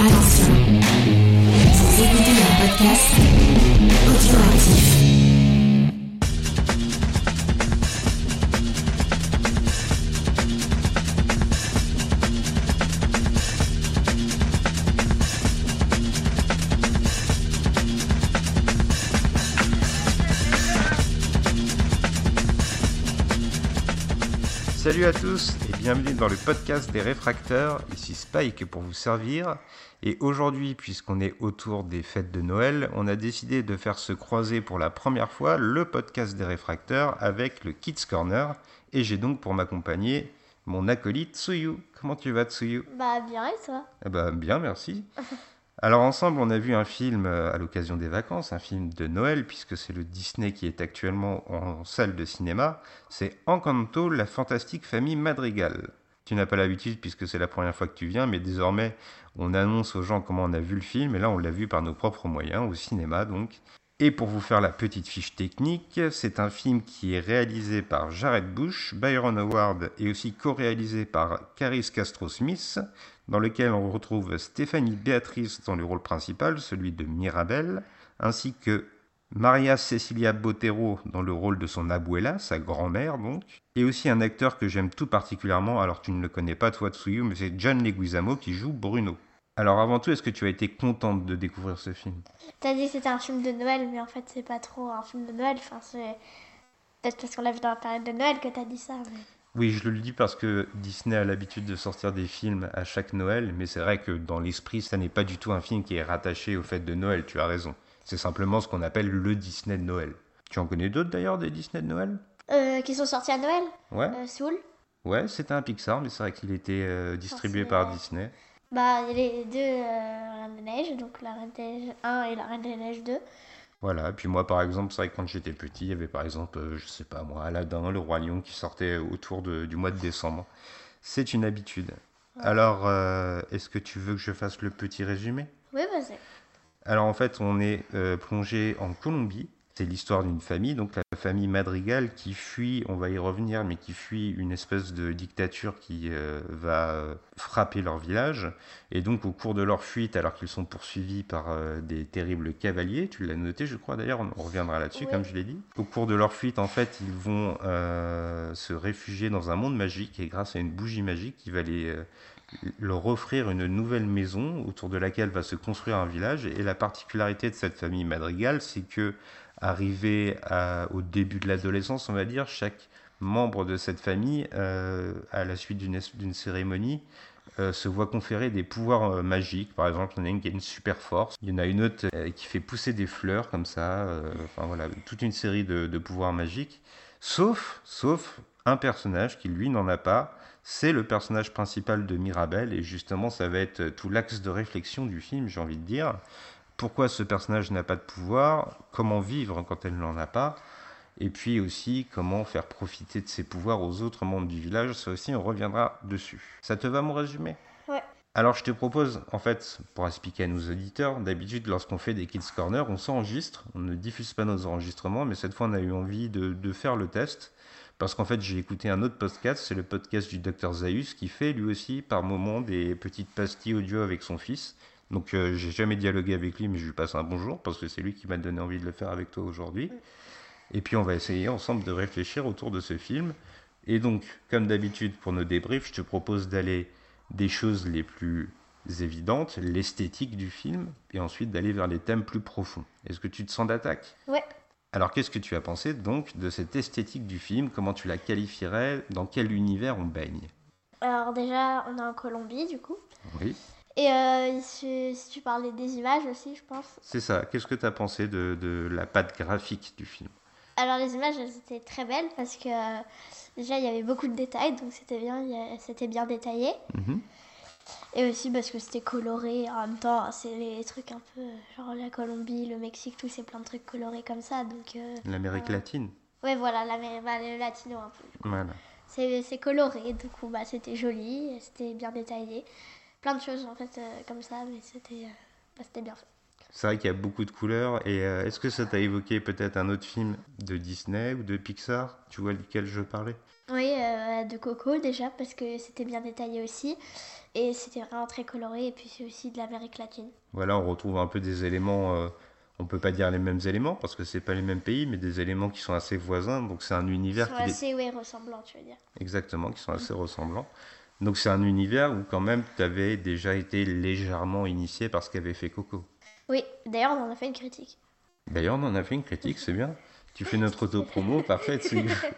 Attention, vous écoutez un podcast audioactif. Salut à tous bienvenue dans le podcast des réfracteurs. Ici Spike pour vous servir. Et aujourd'hui, puisqu'on est autour des fêtes de Noël, on a décidé de faire se croiser pour la première fois le podcast des réfracteurs avec le Kids Corner. Et j'ai donc pour m'accompagner mon acolyte Tsuyu. Comment tu vas Tsuyu? Bah bien et toi? Eh ben, bien, merci. Alors ensemble, on a vu un film euh, à l'occasion des vacances, un film de Noël, puisque c'est le Disney qui est actuellement en salle de cinéma. C'est Encanto, la fantastique famille Madrigal. Tu n'as pas l'habitude puisque c'est la première fois que tu viens, mais désormais, on annonce aux gens comment on a vu le film, et là, on l'a vu par nos propres moyens, au cinéma donc. Et pour vous faire la petite fiche technique, c'est un film qui est réalisé par Jared Bush, Byron Howard et aussi co-réalisé par Caris Castro-Smith, dans lequel on retrouve Stéphanie Béatrice dans le rôle principal, celui de Mirabelle, ainsi que Maria Cecilia Botero dans le rôle de son abuela, sa grand-mère donc, et aussi un acteur que j'aime tout particulièrement, alors tu ne le connais pas toi Tsuyu, mais c'est John Leguizamo qui joue Bruno. Alors avant tout, est-ce que tu as été contente de découvrir ce film? T'as dit que c'était un film de Noël, mais en fait c'est pas trop un film de Noël. Enfin, c'est peut-être parce qu'on l'a vu dans la période de Noël que t'as dit ça. Mais... Oui, je le dis parce que Disney a l'habitude de sortir des films à chaque Noël, mais c'est vrai que dans l'esprit, ça n'est pas du tout un film qui est rattaché au fait de Noël, tu as raison. C'est simplement ce qu'on appelle le Disney de Noël. Tu en connais d'autres d'ailleurs des Disney de Noël? Euh, qui sont sortis à Noël? Ouais, euh, Soul? Ouais, c'était un Pixar, mais c'est vrai qu'il était euh, distribué par. Disney. Bah, les deux euh, Reines des Neiges, donc la Reine des Neiges 1 et la Reine des Neiges 2. Voilà, et puis moi par exemple, c'est vrai que quand j'étais petit, il y avait par exemple, euh, je sais pas moi, Aladdin, le Roi Lion qui sortait autour de- du mois de décembre. C'est une habitude. Alors, euh, est-ce que tu veux que je fasse le petit résumé? Oui, c'est. Alors en fait, on est euh, plongé en Colombie. C'est l'histoire d'une famille, donc la famille Madrigal qui fuit, on va y revenir, mais qui fuit une espèce de dictature qui euh, va euh, frapper leur village. Et donc au cours de leur fuite, alors qu'ils sont poursuivis par euh, des terribles cavaliers, tu l'as noté je crois d'ailleurs, on reviendra là-dessus Oui. comme je l'ai dit. Au cours de leur fuite, en fait, ils vont euh, se réfugier dans un monde magique et grâce à une bougie magique qui va les... leur offrir une nouvelle maison autour de laquelle va se construire un village. Et la particularité de cette famille Madrigal, c'est que, arrivé à- au début de l'adolescence, on va dire, chaque membre de cette famille, euh, à la suite d'une cérémonie, euh, se voit conférer des pouvoirs euh, magiques. Par exemple, il y en a une qui a une super force, il y en a une autre euh, qui fait pousser des fleurs comme ça. euh, enfin voilà, toute une série de, de pouvoirs magiques. Sauf, sauf un personnage qui lui n'en a pas. C'est le personnage principal de Mirabelle et justement ça va être tout l'axe de réflexion du film, j'ai envie de dire. Pourquoi ce personnage n'a pas de pouvoir Comment vivre quand elle n'en a pas Et puis aussi comment faire profiter de ses pouvoirs aux autres membres du village. Ça aussi on reviendra dessus. Ça te va mon résumé? Ouais. alors je te propose, en fait, pour expliquer à nos auditeurs, d'habitude lorsqu'on fait des Kids Corner, on s'enregistre, on ne diffuse pas nos enregistrements, mais cette fois on a eu envie de, de faire le test, parce qu'en fait j'ai écouté un autre podcast, c'est le podcast du Dr Zaius, qui fait lui aussi par moments des petites pastilles audio avec son fils. Donc euh, j'ai jamais dialogué avec lui, mais je lui passe un bonjour, parce que c'est lui qui m'a donné envie de le faire avec toi aujourd'hui. Et puis on va essayer ensemble de réfléchir autour de ce film. Et donc, comme d'habitude pour nos débriefs, je te propose d'aller des choses les plus évidentes, l'esthétique du film, et ensuite d'aller vers les thèmes plus profonds. Est-ce que tu te sens d'attaque? Ouais. Alors qu'est-ce que tu as pensé donc de cette esthétique du film? Comment tu la qualifierais? Dans quel univers on baigne? Alors, déjà, on est en Colombie, du coup. Oui. Et euh, si, si tu parlais des images aussi, je pense. C'est ça. Qu'est-ce que tu as pensé de, de la patte graphique du film? Alors, les images, elles étaient très belles parce que euh, déjà, il y avait beaucoup de détails, donc c'était bien, c'était bien détaillé. Mhm. Et aussi parce que c'était coloré en même temps, c'est les trucs un peu genre la Colombie, le Mexique, tout c'est plein de trucs colorés comme ça. Donc, euh, L'Amérique latine ouais, voilà, la, bah, le latino un peu. Voilà. C'est coloré, du coup, bah, c'était joli, c'était bien détaillé. Plein de choses en fait euh, comme ça, mais c'était euh, bah, c'était bien fait. C'est vrai qu'il y a beaucoup de couleurs. Et euh, est-ce que ça t'a évoqué peut-être un autre film de Disney ou de Pixar? Tu vois duquel je parlais? Oui, euh, de Coco déjà, parce que c'était bien détaillé aussi. Et c'était vraiment très coloré. Et puis c'est aussi de l'Amérique latine. Voilà, on retrouve un peu des éléments, euh, on peut pas dire les mêmes éléments parce que c'est pas les mêmes pays, mais des éléments qui sont assez voisins. Donc c'est un univers sont qui est assez ouais, ressemblants, tu veux dire. exactement, qui sont assez ressemblants. Donc c'est un univers où quand même tu avais déjà été légèrement initié par ce qu'avait fait Coco. Oui, d'ailleurs, on en a fait une critique. D'ailleurs, on en a fait une critique, c'est bien. Tu fais notre auto-promo, parfait.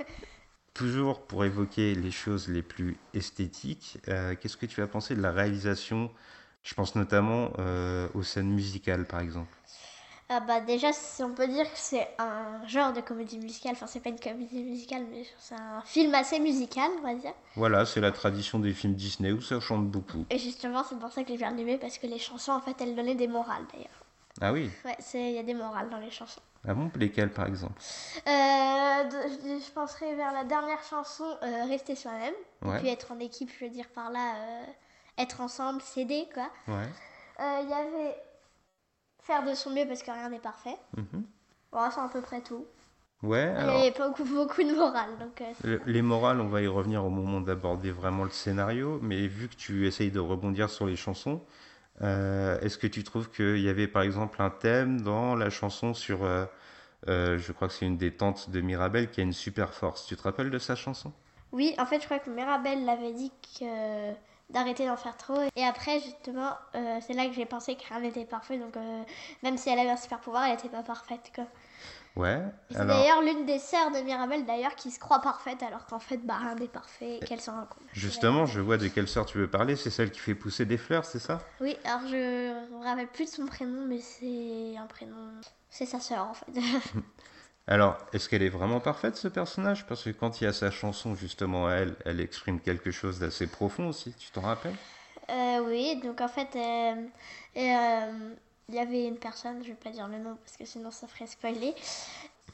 Toujours pour évoquer les choses les plus esthétiques, euh, qu'est-ce que tu as pensé de la réalisation Je pense notamment euh, aux scènes musicales, par exemple? Ah bah déjà, si on peut dire que c'est un genre de comédie musicale. Enfin, c'est pas une comédie musicale, mais c'est un film assez musical, on va dire. Voilà, c'est la tradition des films Disney où ça chante beaucoup. Et justement, c'est pour ça que j'ai bien aimé, parce que les chansons, en fait, elles donnaient des morales, d'ailleurs. Ah oui Ouais, il y a des morales dans les chansons. Ah bon Lesquelles, par exemple? Euh, je, je penserai vers la dernière chanson, euh, Rester soi-même. Ouais. Et puis être en équipe, je veux dire par là, euh, être ensemble, s'aider, quoi. Ouais. Il y avait faire de son mieux parce que rien n'est parfait. Mhm. Voilà, c'est à peu près tout. Ouais, Il alors, n'y avait pas beaucoup, beaucoup de morale, donc... euh, le- les morales, on va y revenir au moment d'aborder vraiment le scénario, mais vu que tu essayes de rebondir sur les chansons, euh, est-ce que tu trouves qu'il y avait par exemple un thème dans la chanson sur, euh, je crois que c'est une des tantes de Mirabel qui a une super force, tu te rappelles de sa chanson? Oui, en fait, je crois que Mirabelle l'avait dit que d'arrêter d'en faire trop. Et après, justement, euh, c'est là que j'ai pensé que rien n'était parfait. Donc, euh, même si elle avait un super pouvoir, elle n'était pas parfaite. Quoi. Ouais, C'est alors d'ailleurs l'une des sœurs de Mirabelle, d'ailleurs, qui se croit parfaite, alors qu'en fait, bah, rien n'est parfait et qu'elle s'en rend compte. justement, je vois de quelle sœur tu veux parler, c'est celle qui fait pousser des fleurs, c'est ça? Oui, alors je me rappelle plus de son prénom, mais c'est un prénom. C'est sa sœur, en fait. Alors, est-ce qu'elle est vraiment parfaite ce personnage? Parce que quand il y a sa chanson, justement, elle, elle exprime quelque chose d'assez profond aussi, tu t'en rappelles? Euh, oui, donc en fait, euh, euh, il y avait une personne, je vais pas dire le nom parce que sinon ça ferait spoiler,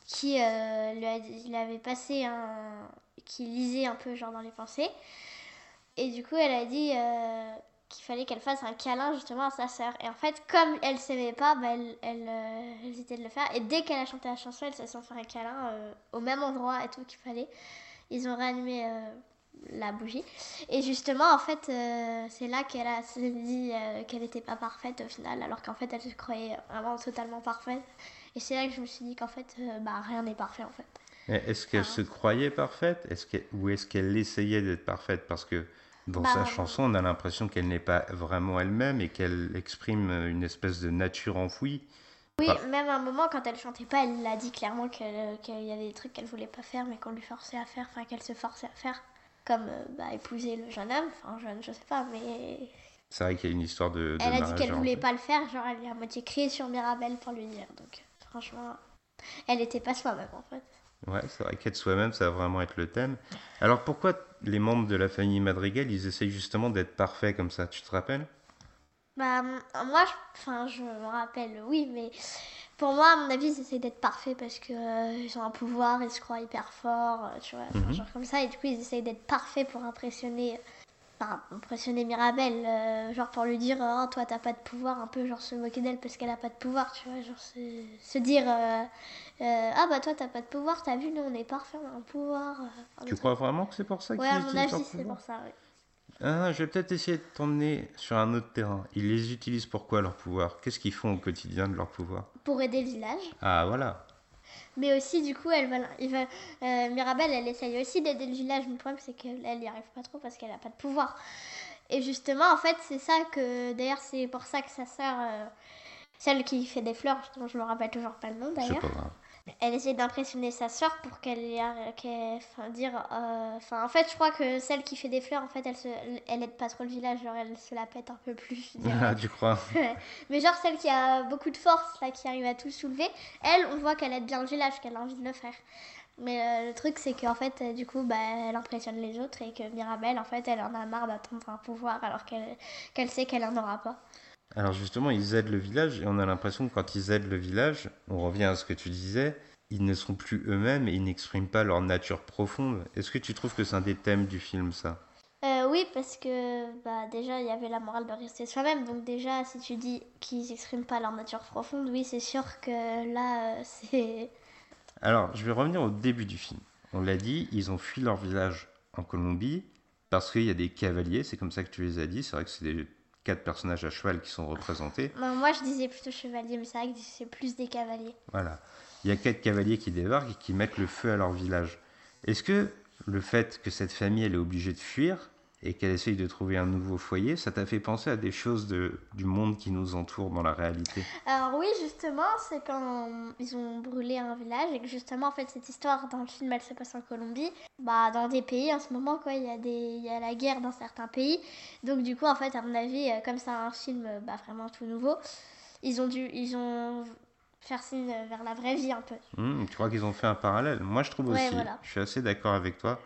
qui euh, lui il avait passé un. qui lisait un peu genre dans les pensées. Et du coup, elle a dit euh, qu'il fallait qu'elle fasse un câlin justement à sa sœur. Et en fait, comme elle s'aimait pas, bah, elle, elle euh, hésitait de le faire. Et dès qu'elle a chanté la chanson, elle se sont fait un câlin euh, au même endroit et tout qu'il fallait. Ils ont réanimé euh, la bougie. Et justement, en fait, c'est là qu'elle a dit qu'elle n'était pas parfaite au final, alors qu'en fait, elle se croyait vraiment totalement parfaite. Et c'est là que je me suis dit qu'en fait, bah, rien n'est parfait en fait. Est-ce qu'elle Ah. se croyait parfaite? Est-ce qu'elle- Ou est-ce qu'elle essayait d'être parfaite? Parce que dans Bah, sa chanson, on a l'impression qu'elle n'est pas vraiment elle-même et qu'elle exprime une espèce de nature enfouie. Oui, Bah. même à un moment, quand elle chantait pas, elle l'a dit clairement qu'il y avait des trucs qu'elle voulait pas faire, mais qu'on lui forçait à faire, enfin qu'elle se forçait à faire. Comme euh, bah, épouser le jeune homme, enfin jeune, je sais pas, mais C'est vrai qu'il y a une histoire de, de elle a dit qu'elle voulait pas le faire, genre elle lui a moitié crié sur Mirabelle pour lui dire. Donc franchement, elle était pas soi-même en fait. Ouais, c'est vrai qu'être soi-même, ça va vraiment être le thème. Alors pourquoi les membres de la famille Madrigal, ils essayent justement d'être parfaits comme ça Tu te rappelles? Bah, moi, je, enfin, je me rappelle, oui, mais pour moi, à mon avis, ils essayent d'être parfaits parce que euh, ils ont un pouvoir, ils se croient hyper forts, euh, tu vois, Mhm. genre comme ça, et du coup, ils essayent d'être parfaits pour impressionner, enfin, impressionner Mirabelle, euh, genre pour lui dire, oh, toi, t'as pas de pouvoir, un peu, genre se moquer d'elle parce qu'elle a pas de pouvoir, tu vois, genre se, se dire, euh, euh, ah bah toi, t'as pas de pouvoir, t'as vu, nous, on est parfaits, on a un pouvoir. euh, Tu crois vraiment que c'est pour ça Ouais, qu'ils à mon utilisent leur avis, c'est pour ça, oui. Ah, je vais peut-être essayer de t'emmener sur un autre terrain. Ils les utilisent pourquoi leur pouvoir? Qu'est-ce qu'ils font au quotidien de leur pouvoir? Pour aider le village. Ah voilà. Mais aussi, du coup, elle va, il va, euh, Mirabelle, elle essaye aussi d'aider le village. Mais le problème, c'est qu'elle elle y arrive pas trop parce qu'elle a pas de pouvoir. Et justement, en fait, c'est ça que. D'ailleurs, c'est pour ça que sa sœur, euh, celle qui fait des fleurs, dont je me rappelle toujours pas le nom d'ailleurs. Elle essaie d'impressionner sa sœur pour qu'elle qu'elle- enfin, dire. euh, Enfin, en fait, je crois que celle qui fait des fleurs, en fait, elle, se, elle aide pas trop le village. Genre, elle se la pète un peu plus, je. Ah, tu crois Mais genre celle qui a beaucoup de force, là, qui arrive à tout soulever, elle, on voit qu'elle aide bien le village, qu'elle a envie de le faire. Mais euh, le truc, c'est qu'en fait, euh, du coup, bah, elle impressionne les autres et que Mirabelle, en fait, elle en a marre d'attendre un pouvoir alors qu'elle qu'elle sait qu'elle en aura pas. Alors justement, ils aident le village et on a l'impression que quand ils aident le village, on revient à ce que tu disais, ils ne sont plus eux-mêmes et ils n'expriment pas leur nature profonde. Est-ce que tu trouves que c'est un des thèmes du film, ça? Euh, oui, parce que bah, déjà, il y avait la morale de rester soi-même. Donc déjà, si tu dis qu'ils n'expriment pas leur nature profonde, oui, c'est sûr que là, euh, c'est... Alors, je vais revenir au début du film. On l'a dit, ils ont fui leur village en Colombie parce qu'il y a des cavaliers, c'est comme ça que tu les as dit. C'est vrai que c'est des quatre personnages à cheval qui sont représentés. Non, moi, je disais plutôt chevalier, mais c'est vrai que c'est plus des cavaliers. Voilà. Il y a quatre cavaliers qui débarquent et qui mettent le feu à leur village. Est-ce que le fait que cette famille elle est obligée de fuir et qu'elle essaye de trouver un nouveau foyer, ça t'a fait penser à des choses de, du monde qui nous entoure dans la réalité? Alors oui, justement, c'est quand ils ont brûlé un village et que justement, en fait, cette histoire dans le film, elle se passe en Colombie. Bah, dans des pays, en ce moment, quoi, il y a, des, y a la guerre dans certains pays. Donc du coup, en fait, à mon avis, euh, comme c'est un film euh, bah, vraiment tout nouveau, ils ont dû, ils ont faire signe vers la vraie vie un peu. Hum, tu crois qu'ils ont fait un parallèle? Moi, je trouve Ouais, aussi. voilà. Je suis assez d'accord avec toi.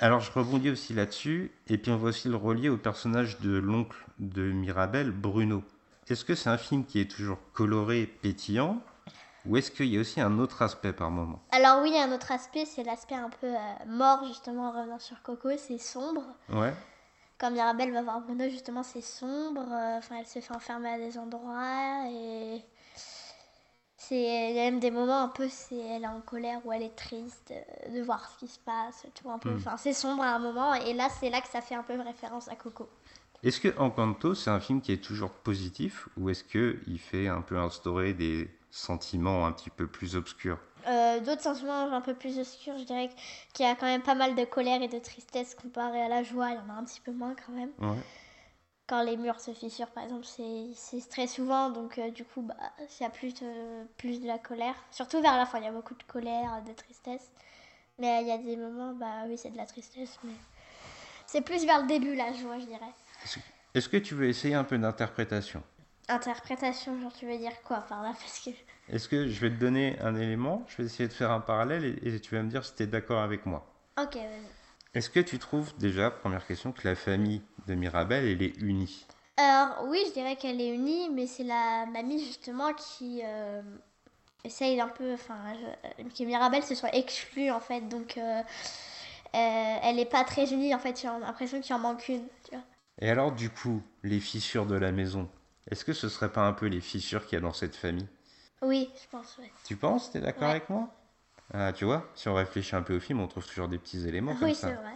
Alors, je rebondis aussi là-dessus, et puis on va aussi le relier au personnage de l'oncle de Mirabel, Bruno. Est-ce que c'est un film qui est toujours coloré, pétillant, ou est-ce qu'il y a aussi un autre aspect par moment? Alors oui, il y a un autre aspect, c'est l'aspect un peu euh, mort, justement, en revenant sur Coco, c'est sombre. Ouais. Quand Mirabelle va voir Bruno, justement, c'est sombre. euh, Enfin, elle se fait enfermer à des endroits et c'est il y a même des moments un peu, c'est elle est en colère ou elle est triste euh, de voir ce qui se passe, tout un peu. Mm. Enfin, c'est sombre à un moment et là, c'est là que ça fait un peu référence à Coco. Est-ce que Encanto, c'est un film qui est toujours positif, ou est-ce qu'il fait un peu instaurer des sentiments un petit peu plus obscurs? Euh, D'autres sentiments un peu plus obscurs, je dirais qu'il y a quand même pas mal de colère et de tristesse comparé à la joie. Il y en a un petit peu moins quand même. Ouais. Quand les murs se fissurent, par exemple, c'est très souvent, donc euh, du coup, bah, il y a plus de, plus de la colère. Surtout vers la fin, il y a beaucoup de colère, de tristesse. Mais il y a des moments, bah oui, c'est de la tristesse, mais c'est plus vers le début, la joie, je dirais. Est-ce que tu veux essayer un peu d'interprétation? Interprétation, genre, tu veux dire quoi par là? Parce que. Est-ce que je vais te donner un élément, je vais essayer de faire un parallèle, et, et tu vas me dire si tu es d'accord avec moi Ok, vas-y. Est-ce que tu trouves déjà, première question, que la famille de Mirabel, elle est unie? Alors, oui, je dirais qu'elle est unie, mais c'est la mamie, justement, qui euh, essaye un peu. Enfin, je- que Mirabelle se soit exclue, en fait. Donc, euh, euh, elle n'est pas très unie, en fait. J'ai l'impression qu'il en manque une. Tu vois. Et alors, du coup, les fissures de la maison, est-ce que ce serait pas un peu les fissures qu'il y a dans cette famille? Oui, je pense, ouais. Tu penses? T'es d'accord Ouais. avec moi? Ah, tu vois, si on réfléchit un peu au film, on trouve toujours des petits éléments comme Oui, ça. c'est vrai.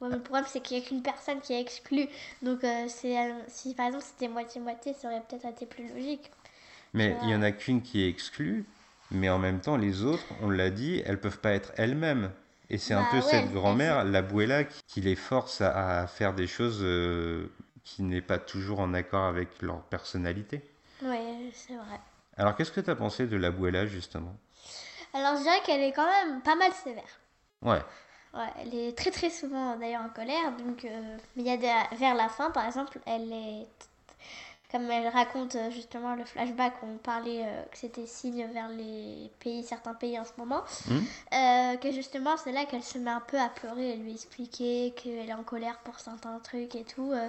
Ouais, mais le problème, c'est qu'il n'y a qu'une personne qui est exclue. Donc, euh, c'est, euh, si par exemple c'était moitié-moitié, ça aurait peut-être été plus logique. Mais il y en a qu'une qui est exclue, mais en même temps, les autres, on l'a dit, elles peuvent pas être elles-mêmes. Et c'est un Bah peu ouais, cette elles grand-mère, l'abuela, qui, qui les force à, à faire des choses euh, qui n'est pas toujours en accord avec leur personnalité. Oui, c'est vrai. Alors, qu'est-ce que tu as pensé de l'abuela, justement? Alors, je dirais qu'elle est quand même pas mal sévère. Ouais, Ouais, elle est très très souvent d'ailleurs en colère. Donc, euh, mais il y a des- vers la fin, par exemple, elle est comme elle raconte euh, justement le flashback où on parlait euh, que c'était signe vers les pays, certains pays en ce moment, euh, que justement c'est là qu'elle se met un peu à pleurer et lui expliquer qu'elle est en colère pour certains trucs et tout. euh,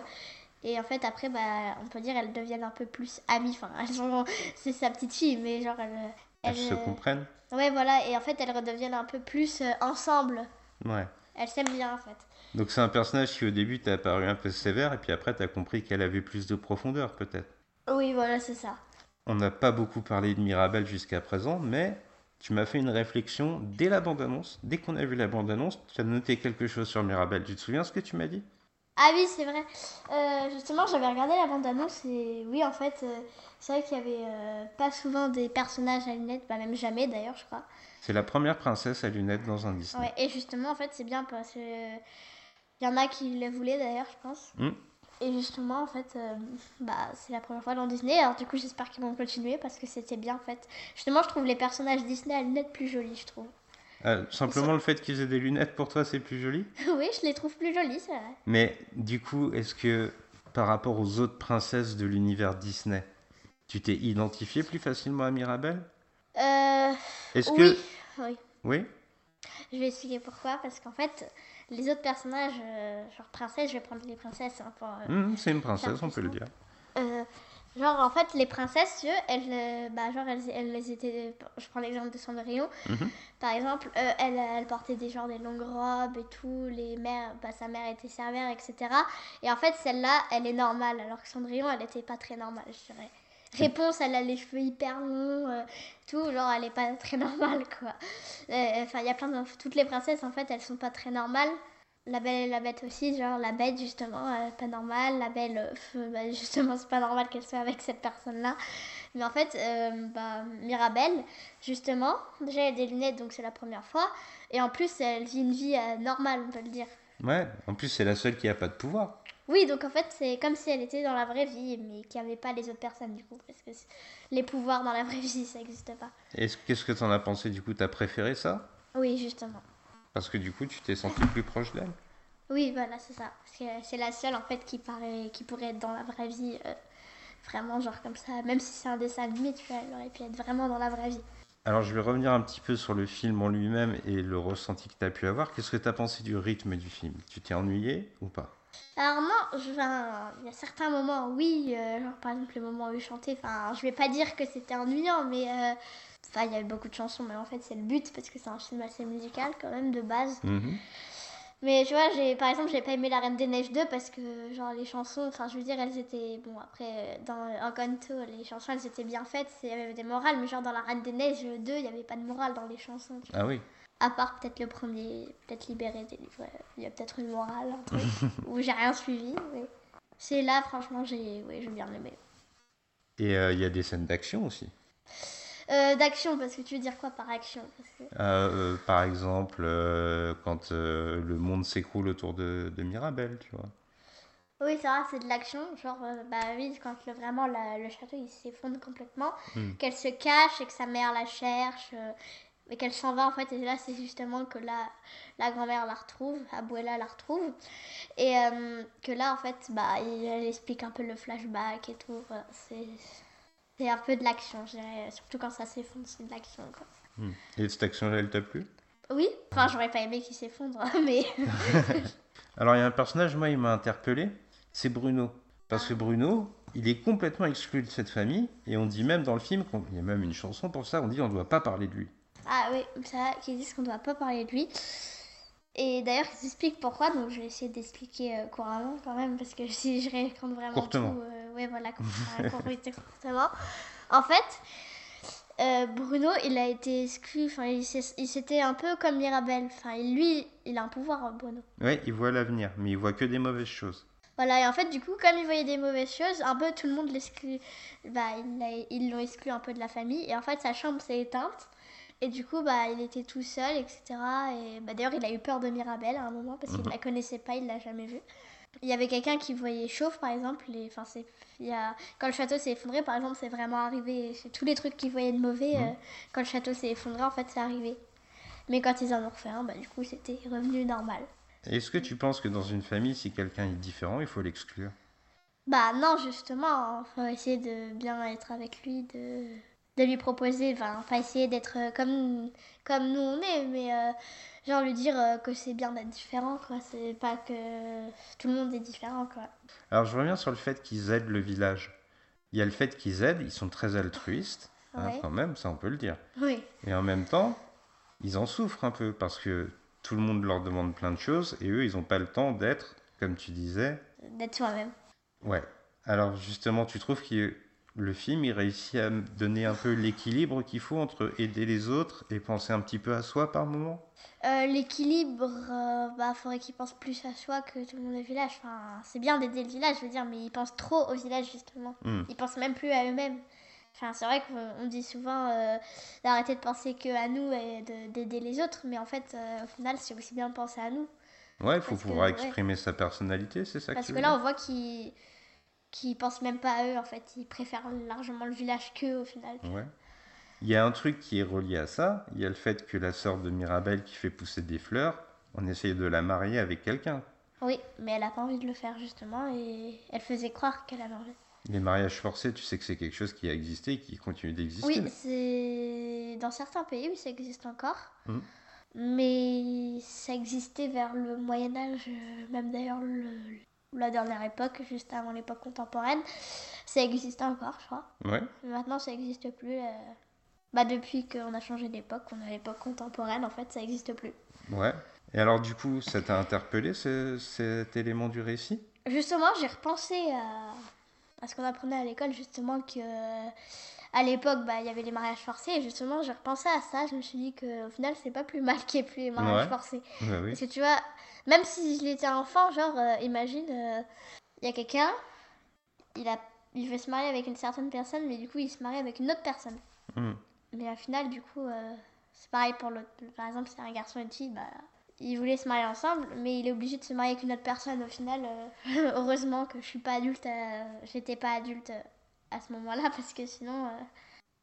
et en fait après, bah, on peut dire elles deviennent un peu plus amies. Enfin, elles sont, c'est sa petite fille, mais genre elles, elles se elles- comprennent Ouais, voilà. Et en fait elles redeviennent un peu plus euh, ensemble. Ouais. Elles s'aiment bien en fait. Donc c'est un personnage qui au début t'a apparu un peu sévère, et puis après t'as compris qu'elle avait plus de profondeur, peut-être. Oui, voilà, c'est ça. On n'a pas beaucoup parlé de Mirabel jusqu'à présent, mais tu m'as fait une réflexion dès la bande-annonce. Dès qu'on a vu la bande-annonce, tu as noté quelque chose sur Mirabel. Tu te souviens ce que tu m'as dit? Ah oui, c'est vrai. Euh, justement, j'avais regardé la bande-annonce et oui, en fait, euh, c'est vrai qu'il y avait euh, pas souvent des personnages à lunettes, bah même jamais d'ailleurs, je crois. C'est la première princesse à lunettes dans un Disney. Ouais, et justement, en fait, c'est bien parce que il y en a qui le voulaient d'ailleurs, je pense. Hmm. Et justement, en fait, bah, c'est la première fois dans Disney. Alors, du coup, j'espère qu'ils vont continuer parce que c'était bien, en fait. Justement, je trouve les personnages Disney à lunettes plus jolis, je trouve. Euh, simplement le fait qu'ils aient des lunettes pour toi, c'est plus joli? oui, je les trouve plus jolis, c'est vrai. Mais du coup, est-ce que par rapport aux autres princesses de l'univers Disney, tu t'es identifié plus facilement à Mirabel? Euh, Est-ce oui, que oui. oui? Je vais expliquer pourquoi. Parce qu'en fait, les autres personnages, euh, genre princesse, je vais prendre les princesses. hein, euh, Hmm, c'est une princesse, on peut le dire. Genre, en fait, les princesses, elles, euh, bah, genre, elles, elles étaient. Je prends l'exemple de Cendrillon. Mhm. Par exemple, euh, elle, elle portait des genres des longues robes et tout. Les mères, bah, sa mère était servère, etc. Et en fait, celle-là, elle est normale. Alors que Cendrillon, elle était pas très normale, je dirais. Réponse, elle a les cheveux hyper longs, euh, tout, genre elle est pas très normale quoi. Euh, Enfin, il y a plein de. Toutes les princesses en fait, elles sont pas très normales. La belle et la bête aussi, genre la bête justement, euh, pas normale. La belle, euh, bah, justement, c'est pas normal qu'elle soit avec cette personne-là. Mais en fait, euh, bah, Mirabelle, justement, déjà elle a des lunettes donc c'est la première fois. Et en plus, elle vit une vie normale, on peut le dire. Ouais, en plus, c'est la seule qui a pas de pouvoir. Oui, donc en fait, c'est comme si elle était dans la vraie vie, mais qu'il n'y avait pas les autres personnes du coup. Parce que les pouvoirs dans la vraie vie, ça n'existe pas. Est-ce Qu'est-ce que t'en as pensé du coup? T'as préféré ça? Oui, justement. Parce que du coup, tu t'es senti plus proche d'elle Oui, voilà, c'est ça. Parce que c'est la seule en fait qui, paraît, qui pourrait être dans la vraie vie. euh, vraiment, genre comme ça. Même si c'est un dessin animé, tu vois, elle aurait pu être vraiment dans la vraie vie. Alors, je vais revenir un petit peu sur le film en lui-même et le ressenti que tu as pu avoir. Qu'est-ce que tu as pensé du rythme du film? Tu t'es ennuyé ou pas? Alors non, je- il y a certains moments, oui, euh, genre par exemple le moment où il chantait, enfin, je vais pas dire que c'était ennuyant, mais euh, enfin, il y avait beaucoup de chansons, mais en fait c'est le but parce que c'est un film assez musical quand même de base. Mhm. Mais tu vois, j'ai par exemple, j'ai pas aimé La Reine des Neiges 2 parce que genre les chansons, enfin je veux dire, elles étaient bon après euh, dans Encanto, les chansons elles étaient bien faites, il y avait des morales, mais genre dans La Reine des Neiges 2, il y avait pas de morale dans les chansons. tu vois. Ah oui. À part peut-être le premier, peut-être libéré des livres, il y a peut-être une morale, un truc, où j'ai rien suivi. Mais... C'est là, franchement, j'ai oui, j'ai bien aimé. Et euh, il y a des scènes d'action aussi. Euh, D'action, parce que tu veux dire quoi par action? Parce que... Euh, par exemple, quand le monde s'écroule autour de, de Mirabel, tu vois. Oui, c'est vrai, c'est de l'action. Genre, bah oui, quand le- vraiment la- le château il s'effondre complètement, Hmm. qu'elle se cache et que sa mère la cherche, et qu'elle s'en va en fait. Et là, c'est justement que la, la grand-mère la retrouve, Abuela la retrouve. Et euh, que là, en fait, bah, elle explique un peu le flashback et tout. C'est. C'est un peu de l'action, je dirais. Surtout quand ça s'effondre, c'est de l'action. quoi. Hmm. Et cette action-là, elle t'a plu? Oui, enfin, j'aurais pas aimé qu'il s'effondre, mais. Alors, il y a un personnage, moi, il m'a interpellé. C'est Bruno. Parce que Bruno, il est complètement exclu de cette famille. Et on dit même dans le film, il y a même une chanson pour ça, on dit on ne doit pas parler de lui. Ah oui, ça, qui disent qu'on ne doit pas parler de lui. Et d'ailleurs, ils expliquent pourquoi, donc je vais essayer d'expliquer euh, couramment quand même, parce que si je raconte vraiment Courtement. tout, euh, ouais, voilà, courtement. En fait, euh, Bruno, il a été exclu, enfin, il s'était un peu comme Mirabel. Enfin, lui, il a un pouvoir, hein, Bruno. Ouais, il voit l'avenir, mais il voit que des mauvaises choses. Voilà, et en fait, du coup, comme il voyait des mauvaises choses, un peu tout le monde l'exclut. Bah, ils l'ont exclu un peu de la famille. Et en fait, sa chambre s'est éteinte. Et du coup, bah, il était tout seul, etc. Et bah, d'ailleurs, il a eu peur de Mirabelle à un moment parce qu'il ne la connaissait pas, il l'a jamais vue. Il y avait quelqu'un qui voyait Chauve, par exemple. Les, enfin, c'est, il y a, quand le château s'est effondré, par exemple, c'est vraiment arrivé. C'est tous les trucs qu'ils voyaient de mauvais, euh, quand le château s'est effondré, en fait, c'est arrivé. Mais quand ils en ont refait un, bah, du coup, c'était revenu normal. Est-ce que tu penses que dans une famille, si quelqu'un est différent, il faut l'exclure? Bah non, justement, il faut essayer de bien être avec lui, de, de lui proposer, enfin, pas essayer d'être euh, comme, comme nous on est, mais euh, genre lui dire euh, que c'est bien d'être différent, quoi. C'est pas que tout le monde est différent, quoi. Alors, je reviens sur le fait qu'ils aident le village. Il y a le fait qu'ils aident, ils sont très altruistes, hein, quand même, ça on peut le dire. Oui, Et en même temps, ils en souffrent un peu parce que tout le monde leur demande plein de choses et eux, ils n'ont pas le temps d'être, comme tu disais. d'être soi-même. Ouais. Alors justement, tu trouves que le film, il réussit à donner un peu l'équilibre qu'il faut entre aider les autres et penser un petit peu à soi par moment Euh, L'équilibre, euh, bah, faudrait qu'il pense plus à soi que tout le monde au village. Enfin, c'est bien d'aider le village, je veux dire, mais ils pensent trop au village, justement. Hmm. Ils pensent même plus à eux-mêmes. Enfin, c'est vrai qu'on on dit souvent euh, d'arrêter de penser que à nous et de- d'aider les autres, mais en fait, euh, au final, c'est aussi bien de penser à nous. Ouais, il faut Parce que, pouvoir ouais. exprimer sa personnalité, c'est ça Parce que là, on voit qu'ils qu'ils pensent même pas à eux, en fait. Ils préfèrent largement le village qu'eux, au final. Ouais. Il y a un truc qui est relié à ça, il y a le fait que la sœur de Mirabel qui fait pousser des fleurs, on essaye de la marier avec quelqu'un. Oui, mais elle a pas envie de le faire, justement, et elle faisait croire qu'elle avait envie. Les mariages forcés, tu sais que c'est quelque chose qui a existé et qui continue d'exister. Oui, c'est dans certains pays, oui, ça existe encore. Mhm. Mais ça existait vers le Moyen Âge, euh, même d'ailleurs le- la dernière époque, juste avant l'époque contemporaine. Ça existait encore, je crois. Ouais. Maintenant, ça n'existe plus. euh, Bah, depuis qu'on a changé d'époque, qu'on est à l'époque contemporaine, en fait, ça n'existe plus. Ouais. Et alors du coup, ça t'a interpellé ce- cet élément du récit? Justement, j'ai repensé à, parce qu'on apprenait à l'école justement que à l'époque, bah, il y avait les mariages forcés. Et justement, j'ai repensé à ça. Je me suis dit qu'au final, c'est pas plus mal qu'il n'y ait plus les mariages Ouais. forcés. Oui. Parce que tu vois, même si je l'étais enfant, genre, euh, imagine, euh, il y a quelqu'un, il, a, il veut se marier avec une certaine personne, mais du coup, il se marie avec une autre personne. Hmm. Mais au final, du coup, euh, c'est pareil pour l'autre. Par exemple, c'est un garçon et une fille, bah, ils voulaient se marier ensemble, mais il est obligé de se marier avec une autre personne. Au final, heureusement que je suis pas adulte, j'étais pas adulte à ce moment-là, parce que sinon, euh,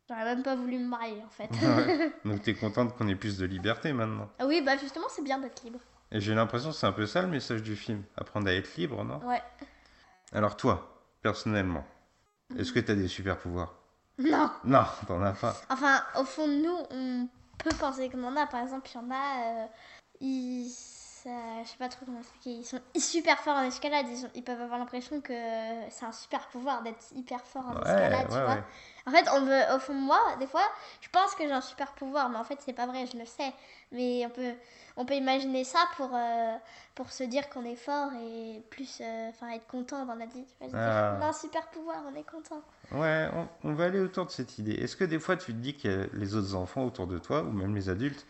j'aurais même pas voulu me marier en fait. Ouais. Donc t'es contente qu'on ait plus de liberté maintenant? Oui, bah justement, c'est bien d'être libre. Et j'ai l'impression que c'est un peu ça le message du film. Apprendre à être libre, non? Ouais. Alors toi, personnellement, est-ce que t'as des super pouvoirs? Non. Non, t'en as pas. Enfin, au fond de nous, on peut penser qu'on en a. Par exemple, il y en a, euh, ils, ça- je sais pas trop comment expliquer, ils sont super forts en escalade. Ils, peuvent avoir l'impression que c'est un super pouvoir d'être hyper fort en Ouais, escalade, tu ouais, vois. ouais. En fait, on au fond de moi, des fois, je pense que j'ai un super pouvoir, mais en fait, c'est pas vrai, je le sais. Mais on peut, on peut imaginer ça pour, euh, pour se dire qu'on est fort et plus, euh, être content dans la vie. Tu vois, se dire, Ah. on a un super pouvoir, on est content. Ouais, on, on va aller autour de cette idée. Est-ce que des fois tu te dis que les autres enfants autour de toi, ou même les adultes,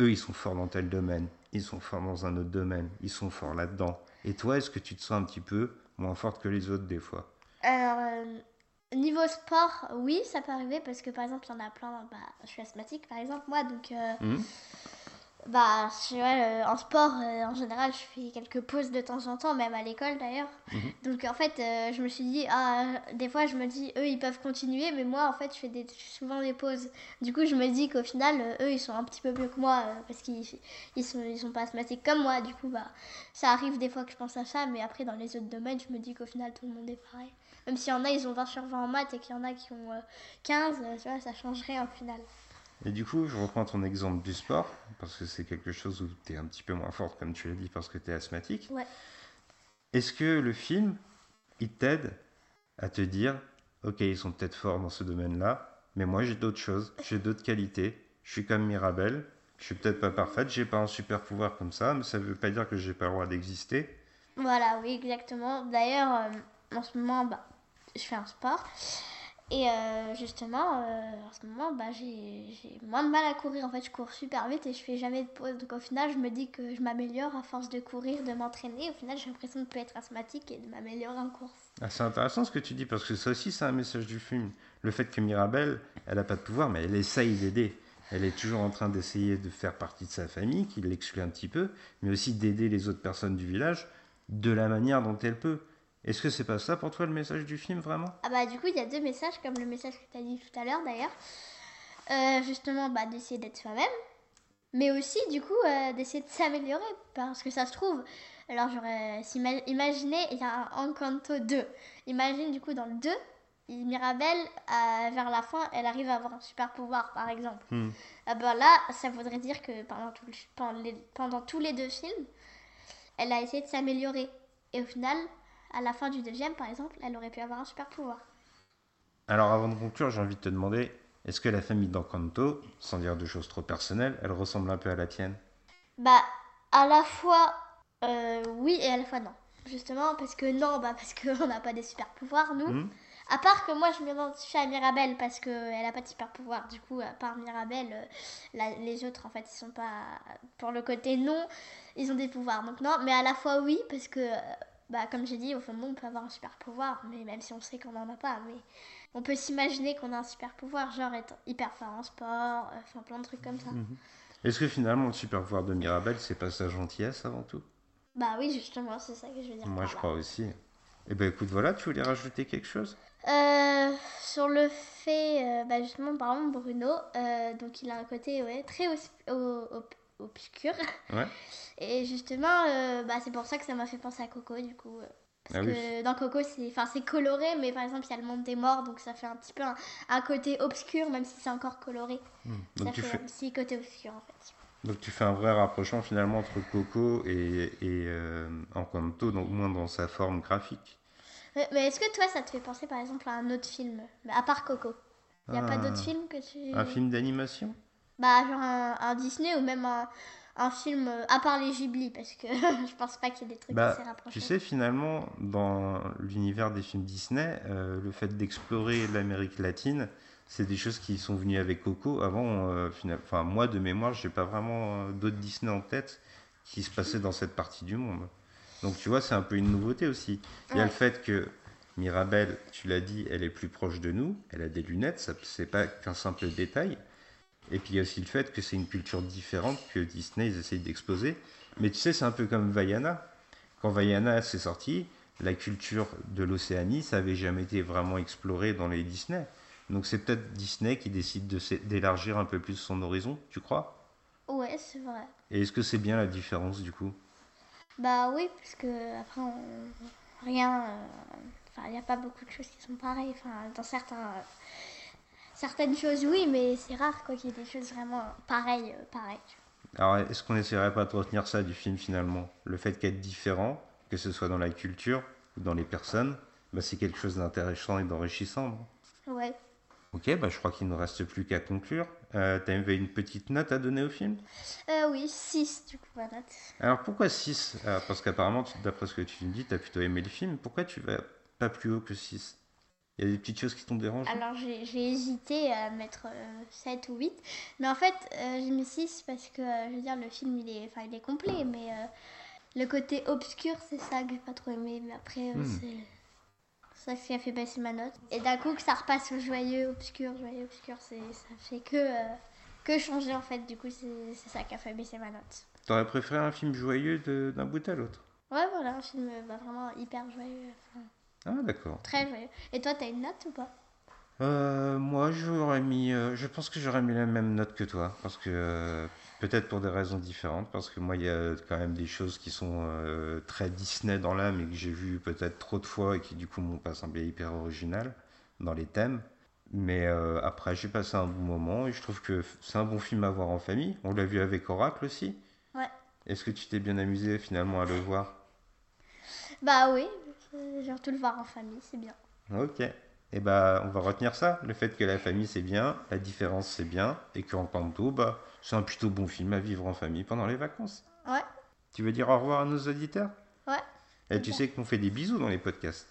eux ils sont forts dans tel domaine, ils sont forts dans un autre domaine, ils sont forts là-dedans. Et toi, est-ce que tu te sens un petit peu moins forte que les autres des fois Alors, euh, niveau sport, oui, ça peut arriver parce que par exemple, il y en a plein. Bah, je suis asthmatique par exemple, moi, donc euh, Hmm bah, je- ouais, euh, en sport, euh, en général, je fais quelques pauses de temps en temps, même à l'école d'ailleurs. Mhm. Donc en fait, euh, je me suis dit, ah, des fois, je me dis, eux, ils peuvent continuer, mais moi, en fait, je fais des, souvent des pauses. Du coup, je me dis qu'au final, eux, ils sont un petit peu mieux que moi parce qu'ils ils sont, ils sont pas asthmatiques comme moi. Du coup, bah, ça arrive des fois que je pense à ça, mais après, dans les autres domaines, je me dis qu'au final, tout le monde est pareil. Même s'il y en a, ils ont 20 sur 20 en maths et qu'il y en a qui ont euh, 15, euh, tu vois, ça change rien au final. Et du coup, je reprends ton exemple du sport, parce que c'est quelque chose où tu es un petit peu moins forte, comme tu l'as dit, parce que tu es asthmatique. Ouais. Est-ce que le film, il t'aide à te dire, ok, ils sont peut-être forts dans ce domaine-là, mais moi j'ai d'autres choses, j'ai d'autres qualités, je suis comme Mirabelle, je suis peut-être pas parfaite, j'ai pas un super pouvoir comme ça, mais ça veut pas dire que j'ai pas le droit d'exister. Voilà, oui, exactement. D'ailleurs, euh, en ce moment, bah, je fais un sport. Et euh, justement, euh, en ce moment, bah, j'ai moins de mal à courir. En fait, je cours super vite et je fais jamais de pause. Donc au final, je me dis que je m'améliore à force de courir, de m'entraîner. Au final, j'ai l'impression de plus être asthmatique et de m'améliorer en course. Ah, c'est intéressant ce que tu dis, parce que ça aussi c'est un message du film. Le fait que Mirabelle, elle a pas de pouvoir, mais elle essaye d'aider. Elle est toujours en train d'essayer de faire partie de sa famille, qui l'exclut un petit peu, mais aussi d'aider les autres personnes du village de la manière dont elle peut. Est-ce que c'est pas ça pour toi le message du film vraiment? Ah bah du coup, il y a deux messages, comme le message que tu as dit tout à l'heure d'ailleurs. Euh, justement, bah, d'essayer d'être soi-même. Mais aussi, du coup, euh, d'essayer de s'améliorer. Parce que ça se trouve, alors j'aurais... Imaginez, il y a un Encanto 2. Imagine, du coup, dans le 2, Mirabelle, euh, vers la fin, elle arrive à avoir un super pouvoir, par exemple. Hmm. Ah bah là, ça voudrait dire que pendant, tout le- pendant, les, pendant tous les deux films, elle a essayé de s'améliorer. Et au final, à la fin du deuxième, par exemple, elle aurait pu avoir un super pouvoir. Alors avant de conclure, j'ai envie de te demander, est-ce que la famille d'Encanto, sans dire de choses trop personnelles, elle ressemble un peu à la tienne? Bah, à la fois euh, oui et à la fois non. Justement, parce que non, bah parce qu'on n'a pas des super pouvoirs, nous. Hmm? À part que moi, je m'identifie à Mirabelle parce qu'elle n'a pas de super pouvoir. Du coup, à part Mirabelle, euh, la- les autres, en fait, ils sont pas. Pour le côté non, ils ont des pouvoirs. Donc, non, mais à la fois oui, parce que, euh, bah, comme j'ai dit, au fond de nous, on peut avoir un super pouvoir, mais même si on sait qu'on n'en a pas, mais on peut s'imaginer qu'on a un super pouvoir, genre être hyper fort en sport, euh, enfin plein de trucs comme ça. Est-ce que finalement le super pouvoir de Mirabelle, c'est pas sa gentillesse avant tout? Bah oui, justement, c'est ça que je veux dire. Moi je là. crois aussi. Eh ben écoute, voilà, tu voulais rajouter quelque chose? Euh, sur le fait, euh, bah justement, par exemple, Bruno, donc il a un côté ouais, très au- obscur. Ouais. Et justement, euh, bah, c'est pour ça que ça m'a fait penser à Coco, du coup. euh, Parce Ah que oui. dans Coco, c'est enfin, c'est coloré, mais par exemple, il y a le monde des morts, donc ça fait un petit peu un, un côté obscur, même si c'est encore coloré. donc ça tu, fait, fais, un petit côté obscur, en fait. donc tu fais un vrai rapprochement finalement entre Coco et, et euh, Encanto, donc moins dans sa forme graphique. Mais, mais est-ce que toi, ça te fait penser, par exemple, à un autre film À part Coco? Il n'y a pas Ah. d'autres films que tu... Un film d'animation? Bah, genre un, un Disney ou même un, un film euh, à part les Ghibli parce que je pense pas qu'il y ait des trucs Bah, assez rapprochés. tu sais, finalement, dans l'univers des films Disney, euh, le fait d'explorer l'Amérique latine, c'est des choses qui sont venues avec Coco. Avant, euh, enfin, moi, de mémoire, j'ai pas vraiment euh, d'autres Disney en tête qui se passaient dans cette partie du monde. Donc, tu vois, c'est un peu une nouveauté aussi. Il y a Ouais. le fait que Mirabelle, tu l'as dit, elle est plus proche de nous, elle a des lunettes, c'est pas qu'un simple détail. Et puis il y a aussi le fait que c'est une culture différente que Disney ils essayent d'exposer. Mais tu sais, c'est un peu comme Vaiana. Quand Vaiana s'est sorti, la culture de l'Océanie, ça avait jamais été vraiment exploré dans les Disney. Donc c'est peut-être Disney qui décide d'élargir un peu plus son horizon, tu crois? Ouais, c'est vrai. Et est-ce que c'est bien la différence du coup? Bah oui, parce que après, on... rien. euh, Enfin, il n'y a pas beaucoup de choses qui sont pareilles. Enfin, dans certains. euh, Certaines choses, oui, mais c'est rare quoi qu'il y ait des choses vraiment pareilles. euh, pareilles. Alors est-ce qu'on n'essaierait pas de retenir ça du film finalement? Le fait qu'être différent, que ce soit dans la culture ou dans les personnes, bah, c'est quelque chose d'intéressant et d'enrichissant. Ouais. Ok, bah, je crois qu'il ne reste plus qu'à conclure. Euh, tu avais une petite note à donner au film? Euh, oui, 6 du coup, ma note. Alors pourquoi 6 Euh, Parce qu'apparemment, d'après ce que tu me dis, tu as plutôt aimé le film. Pourquoi tu vas pas plus haut que 6 Il y a des petites choses qui t'ont dérangé? Alors j'ai hésité à mettre 7 ou 8, mais en fait euh, j'ai mis 6 parce que euh, je veux dire le film il est, il est complet, mais euh, le côté obscur c'est ça que j'ai pas trop aimé, mais après euh, Hmm. c'est ça qui a fait baisser ma note. Et d'un coup que ça repasse au joyeux, obscur, joyeux, obscur, ça fait que, euh, que changer en fait, du coup c'est ça qui a fait baisser ma note. T'aurais préféré un film joyeux d'un bout à l'autre? Ouais voilà, un film euh, bah, vraiment hyper joyeux, enfin, Ah d'accord. très joyeux. Et toi t'as une note ou pas? Euh, moi, j'aurais mis. euh, je pense que j'aurais mis la même note que toi, parce que euh, peut-être pour des raisons différentes, parce que moi, il y a quand même des choses qui sont euh, très Disney dans l'âme et que j'ai vu peut-être trop de fois et qui du coup m'ont pas semblé hyper originales dans les thèmes. Mais euh, après, j'ai passé un bon moment et je trouve que f- c'est un bon film à voir en famille. On l'a vu avec Oracle aussi. Ouais. Est-ce que tu t'es bien amusé finalement à le voir? Bah oui, euh, j'ai tout le voir en famille, c'est bien. Ok. Et bah, on va retenir ça. Le fait que la famille c'est bien, la différence c'est bien, et qu'en Panto, bah, c'est un plutôt bon film à vivre en famille pendant les vacances. Ouais. Tu veux dire au revoir à nos auditeurs? Ouais. Et tu sais qu'on fait des bisous dans les podcasts.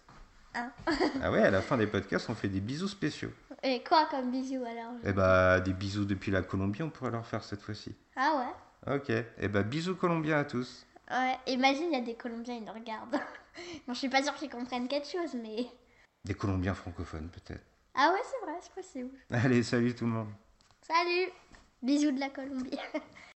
Hein ah ouais, à la fin des podcasts, on fait des bisous spéciaux. Et quoi comme bisous alors Et bah, des bisous depuis la Colombie, on pourrait leur faire cette fois-ci. Ah ouais Ok. Et bah, bisous colombiens à tous. Ouais, imagine, il y a des Colombiens, ils nous regardent. bon, je suis pas sûre qu'ils comprennent quelque chose, mais. Des Colombiens francophones peut-être. Ah ouais, c'est vrai, c'est possible. Allez, salut tout le monde. Salut Bisous de la Colombie.